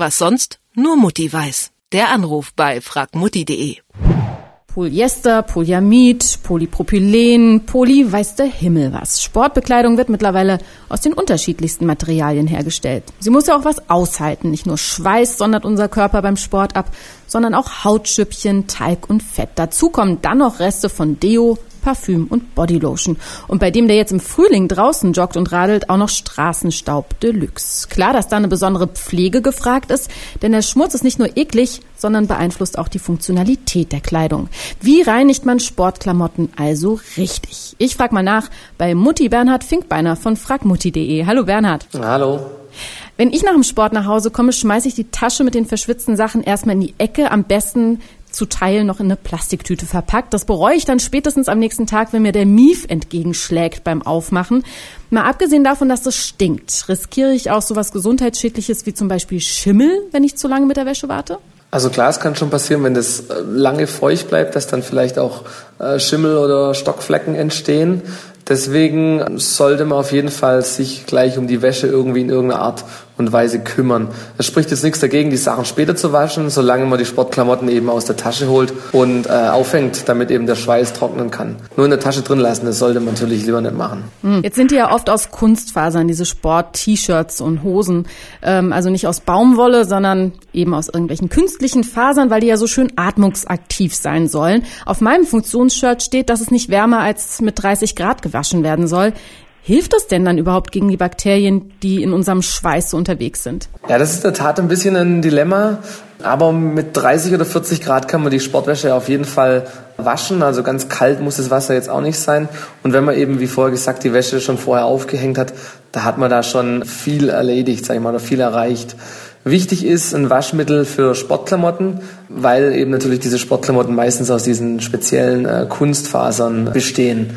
Was sonst nur Mutti weiß. Der Anruf bei fragmutti.de. Polyester, Polyamid, Polypropylen, Poly weiß der Himmel was. Sportbekleidung wird mittlerweile aus den unterschiedlichsten Materialien hergestellt. Sie muss ja auch was aushalten. Nicht nur Schweiß sondert unser Körper beim Sport ab, sondern auch Hautschüppchen, Teig und Fett. Dazu kommen dann noch Reste von Deo, Parfüm und Bodylotion. Und bei dem, der jetzt im Frühling draußen joggt und radelt, auch noch Straßenstaub Deluxe. Klar, dass da eine besondere Pflege gefragt ist, denn der Schmutz ist nicht nur eklig, sondern beeinflusst auch die Funktionalität der Kleidung. Wie reinigt man Sportklamotten also richtig? Ich frage mal nach bei Mutti Bernhard Finkbeiner von fragmutti.de. Hallo Bernhard. Hallo. Wenn ich nach dem Sport nach Hause komme, schmeiße ich die Tasche mit den verschwitzten Sachen erstmal in die Ecke, am besten zu Teilen noch in eine Plastiktüte verpackt. Das bereue ich dann spätestens am nächsten Tag, wenn mir der Mief entgegenschlägt beim Aufmachen. Mal abgesehen davon, dass das stinkt, riskiere ich auch sowas Gesundheitsschädliches wie zum Beispiel Schimmel, wenn ich zu lange mit der Wäsche warte? Also klar, es kann schon passieren, wenn das äh, lange feucht bleibt, dass dann vielleicht auch äh, Schimmel oder Stockflecken entstehen. Deswegen sollte man auf jeden Fall sich gleich um die Wäsche irgendwie in irgendeiner Art und Weise kümmern. Es spricht jetzt nichts dagegen, die Sachen später zu waschen, solange man die Sportklamotten eben aus der Tasche holt und äh, aufhängt, damit eben der Schweiß trocknen kann. Nur in der Tasche drin lassen, das sollte man natürlich lieber nicht machen. Hm. Jetzt sind die ja oft aus Kunstfasern, diese Sport-T-Shirts und Hosen. Ähm, also nicht aus Baumwolle, sondern eben aus irgendwelchen künstlichen Fasern, weil die ja so schön atmungsaktiv sein sollen. Auf meinem Funktionsshirt steht, dass es nicht wärmer als mit 30 Grad gewaschen werden soll. Hilft das denn dann überhaupt gegen die Bakterien, die in unserem Schweiß so unterwegs sind? Ja, das ist in der Tat ein bisschen ein Dilemma. Aber mit 30 oder 40 Grad kann man die Sportwäsche auf jeden Fall waschen. Also ganz kalt muss das Wasser jetzt auch nicht sein. Und wenn man eben, wie vorher gesagt, die Wäsche schon vorher aufgehängt hat, da hat man da schon viel erledigt, sag ich mal, oder viel erreicht. Wichtig ist ein Waschmittel für Sportklamotten, weil eben natürlich diese Sportklamotten meistens aus diesen speziellen äh, Kunstfasern bestehen.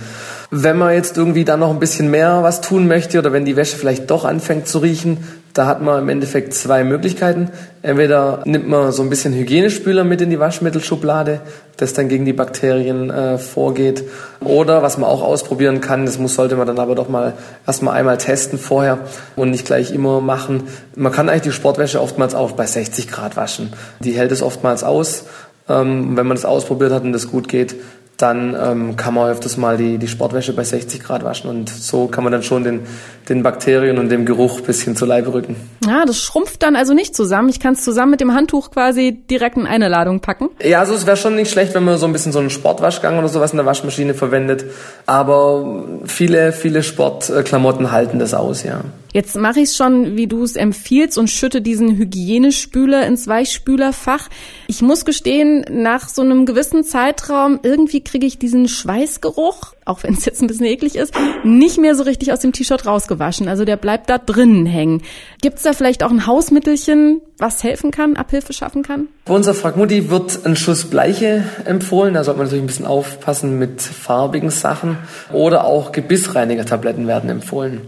Wenn man jetzt irgendwie dann noch ein bisschen mehr was tun möchte oder wenn die Wäsche vielleicht doch anfängt zu riechen, da hat man im Endeffekt zwei Möglichkeiten. Entweder nimmt man so ein bisschen Hygienespüler mit in die Waschmittelschublade, das dann gegen die Bakterien äh, vorgeht. Oder was man auch ausprobieren kann, das muss, sollte man dann aber doch mal erstmal einmal testen vorher und nicht gleich immer machen. Man kann eigentlich die Sportwäsche oftmals auch bei 60 Grad waschen. Die hält es oftmals aus. Ähm, wenn man das ausprobiert hat und das gut geht, dann ähm, kann man öfters mal die, die Sportwäsche bei 60 Grad waschen und so kann man dann schon den, den Bakterien und dem Geruch ein bisschen zu Leibe rücken. Ja, das schrumpft dann also nicht zusammen. Ich kann es zusammen mit dem Handtuch quasi direkt in eine Ladung packen. Ja, also es wäre schon nicht schlecht, wenn man so ein bisschen so einen Sportwaschgang oder sowas in der Waschmaschine verwendet, aber viele, viele Sportklamotten halten das aus, ja. Jetzt mache ich es schon, wie du es empfiehlst und schütte diesen Hygienespüler ins Weichspülerfach. Ich muss gestehen, nach so einem gewissen Zeitraum irgendwie kriege ich diesen Schweißgeruch, auch wenn es jetzt ein bisschen eklig ist, nicht mehr so richtig aus dem T-Shirt rausgewaschen. Also der bleibt da drinnen hängen. Gibt es da vielleicht auch ein Hausmittelchen, was helfen kann, Abhilfe schaffen kann? Bei unserer Fragmutti wird ein Schuss Bleiche empfohlen. Da sollte man natürlich ein bisschen aufpassen mit farbigen Sachen. Oder auch Gebissreinigertabletten werden empfohlen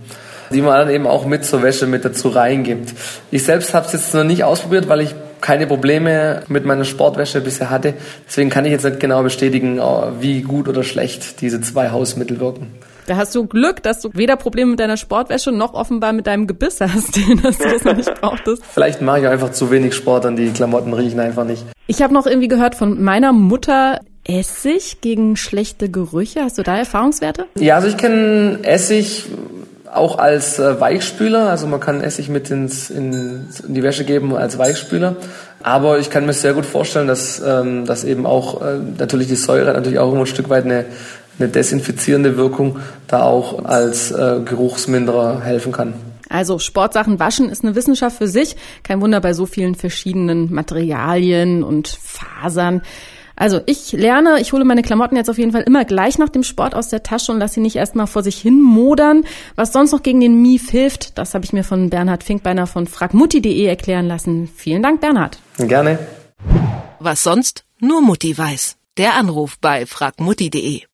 die man dann eben auch mit zur Wäsche mit dazu reingibt. Ich selbst habe es jetzt noch nicht ausprobiert, weil ich keine Probleme mit meiner Sportwäsche bisher hatte. Deswegen kann ich jetzt nicht genau bestätigen, äh, wie gut oder schlecht diese zwei Hausmittel wirken. Da hast du Glück, dass du weder Probleme mit deiner Sportwäsche noch offenbar mit deinem Gebiss hast, dass du das noch nicht brauchtest. Vielleicht mache ich einfach zu wenig Sport und die Klamotten riechen einfach nicht. Ich habe noch irgendwie gehört von meiner Mutter, Essig gegen schlechte Gerüche. Hast du da Erfahrungswerte? Ja, also ich kenne Essig auch als äh, Weichspüler. Also man kann Essig mit ins, in, in die Wäsche geben als Weichspüler. Aber ich kann mir sehr gut vorstellen, dass, ähm, dass eben auch äh, natürlich die Säure natürlich auch immer ein Stück weit eine, eine desinfizierende Wirkung da auch als äh, Geruchsminderer helfen kann. Also Sportsachen waschen ist eine Wissenschaft für sich. Kein Wunder bei so vielen verschiedenen Materialien und Fasern. Also ich lerne, ich hole meine Klamotten jetzt auf jeden Fall immer gleich nach dem Sport aus der Tasche und lasse sie nicht erstmal vor sich hin modern. Was sonst noch gegen den Mief hilft, das habe ich mir von Bernhard Finkbeiner von fragmutti.de erklären lassen. Vielen Dank, Bernhard. Gerne. Was sonst nur Mutti weiß. Der Anruf bei fragmutti.de.